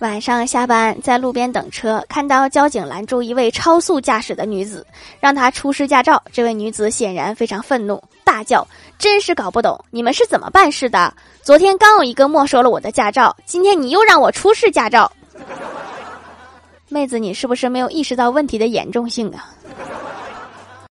晚上下班在路边等车看到交警拦住一位超速驾驶的女子让她出示驾照这位女子显然非常愤怒大叫真是搞不懂你们是怎么办事的？昨天刚有一个没收了我的驾照今天你又让我出示驾照。妹子你是不是没有意识到问题的严重性啊？